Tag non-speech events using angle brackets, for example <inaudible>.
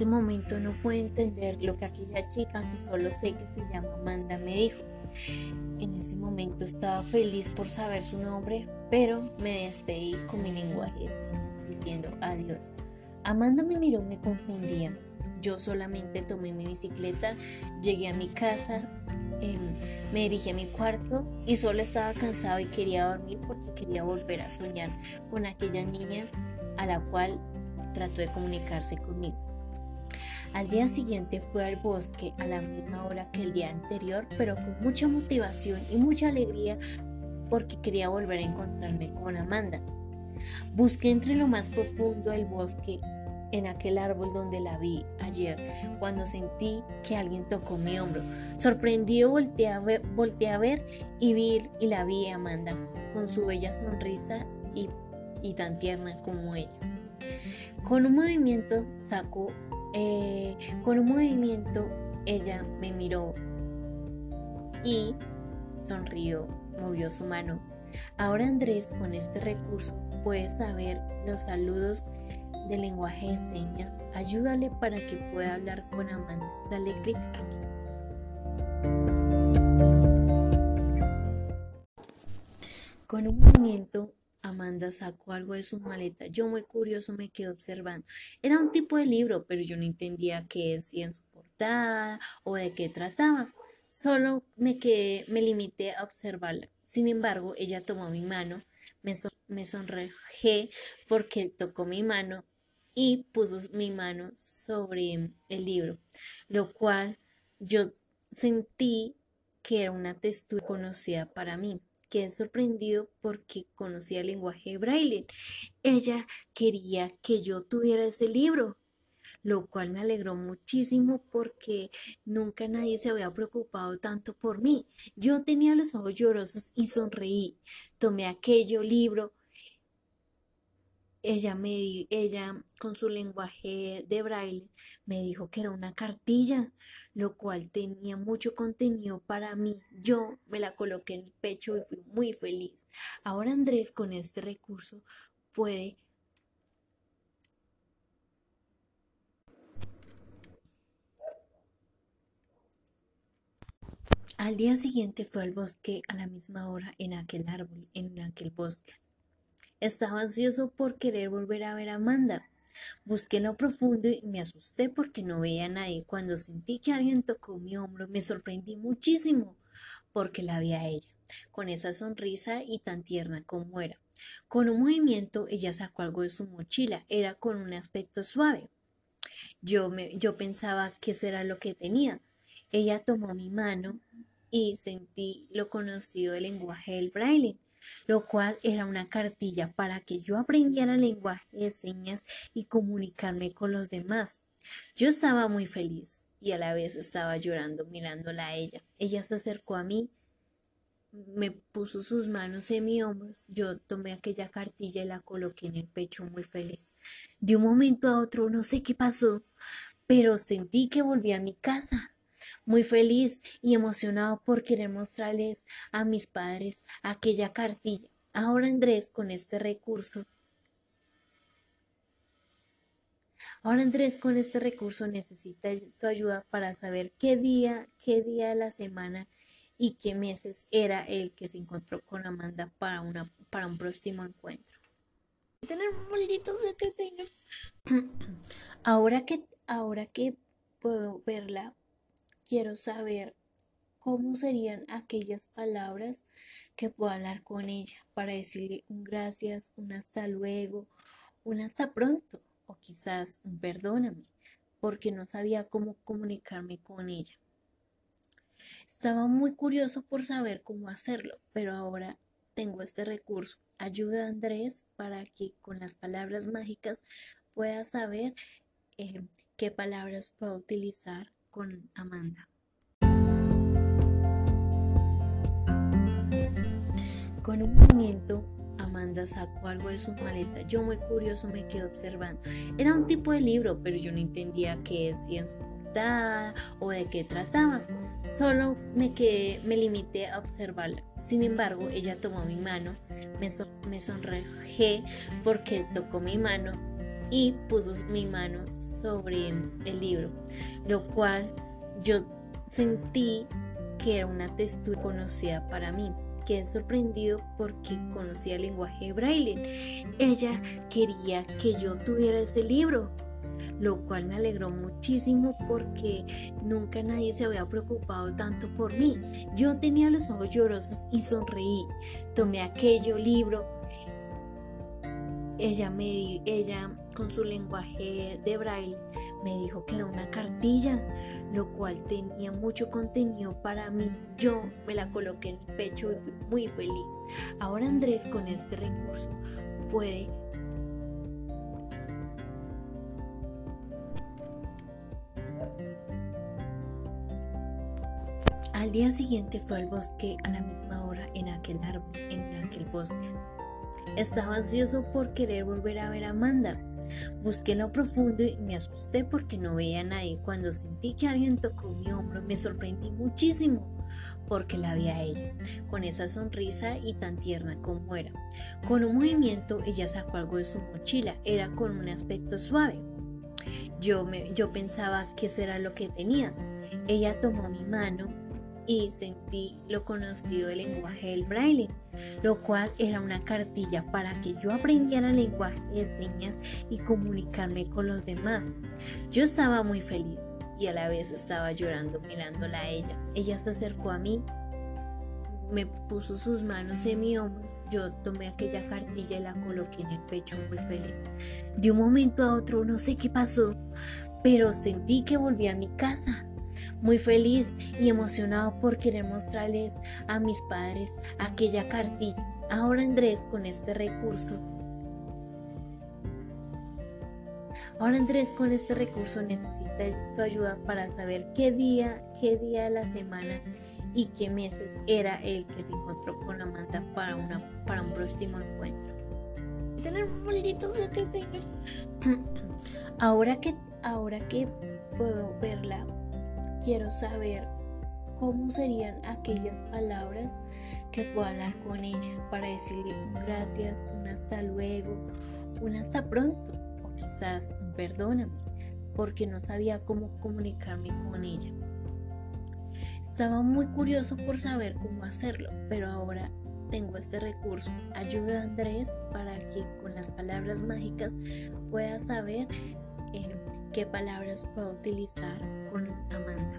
ese momento no pude entender lo que aquella chica, que solo sé que se llama Amanda, me dijo. En ese momento estaba feliz por saber su nombre, pero me despedí con mi lenguaje de señas diciendo adiós. Amanda me miró, me confundía. Yo solamente tomé mi bicicleta, llegué a mi casa, em, me dirigí a mi cuarto y solo estaba cansado y quería dormir porque quería volver a soñar con aquella niña a la cual trató de comunicarse conmigo. Al día siguiente fue al bosque a la misma hora que el día anterior, pero con mucha motivación y mucha alegría porque quería volver a encontrarme con Amanda. Busqué entre lo más profundo del bosque en aquel árbol donde la vi ayer, cuando sentí que alguien tocó mi hombro. Sorprendido volteé a ver, a ver y vi y la vi Amanda, con su bella sonrisa y, y tan tierna como ella. Con un movimiento sacó, eh, con un movimiento ella me miró y sonrió, movió su mano. Ahora Andrés con este recurso puede saber los saludos de lenguaje de señas. Ayúdale para que pueda hablar con Amanda. Dale clic aquí. Con un movimiento, Amanda sacó algo de su maleta. Yo muy curioso me quedé observando. Era un tipo de libro, pero yo no entendía qué decía en su portada o de qué trataba. Solo me quedé, me limité a observarla. Sin embargo, ella tomó mi mano, me, me sonrojé porque tocó mi mano y puso mi mano sobre el libro, lo cual yo sentí que era una textura conocida para mí. Quedé sorprendido porque conocía el lenguaje braille. Ella quería que yo tuviera ese libro, lo cual me alegró muchísimo porque nunca nadie se había preocupado tanto por mí. Yo tenía los ojos llorosos y sonreí. Tomé aquello libro ella me ella con su lenguaje de braille me dijo que era una cartilla, lo cual tenía mucho contenido para mí. Yo me la coloqué en el pecho y fui muy feliz. Ahora Andrés con este recurso puede Al día siguiente fue al bosque a la misma hora en aquel árbol, en aquel bosque. Estaba ansioso por querer volver a ver a Amanda. Busqué lo profundo y me asusté porque no veía a nadie. Cuando sentí que alguien tocó mi hombro, me sorprendí muchísimo porque la vi a ella, con esa sonrisa y tan tierna como era. Con un movimiento, ella sacó algo de su mochila. Era con un aspecto suave. Yo, me, yo pensaba que será lo que tenía. Ella tomó mi mano y sentí lo conocido del lenguaje del braille lo cual era una cartilla para que yo aprendiera el lenguaje de señas y comunicarme con los demás. Yo estaba muy feliz y a la vez estaba llorando mirándola a ella. Ella se acercó a mí, me puso sus manos en mis hombros, yo tomé aquella cartilla y la coloqué en el pecho muy feliz. De un momento a otro no sé qué pasó, pero sentí que volví a mi casa muy feliz y emocionado por querer mostrarles a mis padres aquella cartilla. Ahora Andrés con este recurso Ahora Andrés con este recurso necesita tu ayuda para saber qué día, qué día de la semana y qué meses era el que se encontró con Amanda para, una, para un próximo encuentro. Tener malditos <clears throat> Ahora que, ahora que puedo verla, quiero saber cómo serían aquellas palabras que puedo hablar con ella para decirle un gracias, un hasta luego, un hasta pronto o quizás un perdóname, porque no sabía cómo comunicarme con ella. Estaba muy curioso por saber cómo hacerlo, pero ahora tengo este recurso. Ayuda a Andrés para que con las palabras mágicas pueda saber eh, qué palabras puedo utilizar con Amanda. Con un movimiento, Amanda sacó algo de su maleta. Yo muy curioso me quedé observando. Era un tipo de libro, pero yo no entendía qué decía o de qué trataba. Solo me quedé, me limité a observarla. Sin embargo, ella tomó mi mano, me, sonrojé porque tocó mi mano y puso mi mano sobre el libro, lo cual yo sentí que era una textura conocida para mí. Quedé sorprendido porque conocía el lenguaje braille. Ella quería que yo tuviera ese libro, lo cual me alegró muchísimo porque nunca nadie se había preocupado tanto por mí. Yo tenía los ojos llorosos y sonreí. Tomé aquello libro. Ella me ella con su lenguaje de braille me dijo que era una cartilla, lo cual tenía mucho contenido para mí. Yo me la coloqué en el pecho y fui muy feliz. Ahora Andrés con este recurso puede Al día siguiente fue al bosque a la misma hora en aquel árbol, en aquel bosque. Estaba ansioso por querer volver a ver a Amanda. Busqué lo profundo y me asusté porque no veía a nadie. Cuando sentí que alguien tocó mi hombro, me sorprendí muchísimo porque la vi a ella, con esa sonrisa y tan tierna como era. Con un movimiento, ella sacó algo de su mochila, era con un aspecto suave. Yo, me, yo pensaba que será lo que tenía. Ella tomó mi mano y sentí lo conocido del lenguaje del braille, lo cual era una cartilla para que yo aprendiera el lenguaje de señas y comunicarme con los demás. Yo estaba muy feliz y a la vez estaba llorando mirándola a ella. Ella se acercó a mí, me puso sus manos en mi hombros, yo tomé aquella cartilla y la coloqué en el pecho muy feliz. De un momento a otro no sé qué pasó, pero sentí que volví a mi casa muy feliz y emocionado por querer mostrarles a mis padres aquella cartilla. Ahora Andrés con este recurso. Ahora Andrés con este recurso necesita tu ayuda para saber qué día, qué día de la semana y qué meses era el que se encontró con Amanda para, una, para un próximo encuentro. Tener <clears throat> Ahora que, ahora que puedo verla quiero saber cómo serían aquellas palabras que puedo hablar con ella para decirle un gracias, un hasta luego, un hasta pronto o quizás un perdóname porque no sabía cómo comunicarme con ella. Estaba muy curioso por saber cómo hacerlo, pero ahora tengo este recurso. Ayuda a Andrés para que con las palabras mágicas pueda saber qué palabras puedo utilizar con Amanda.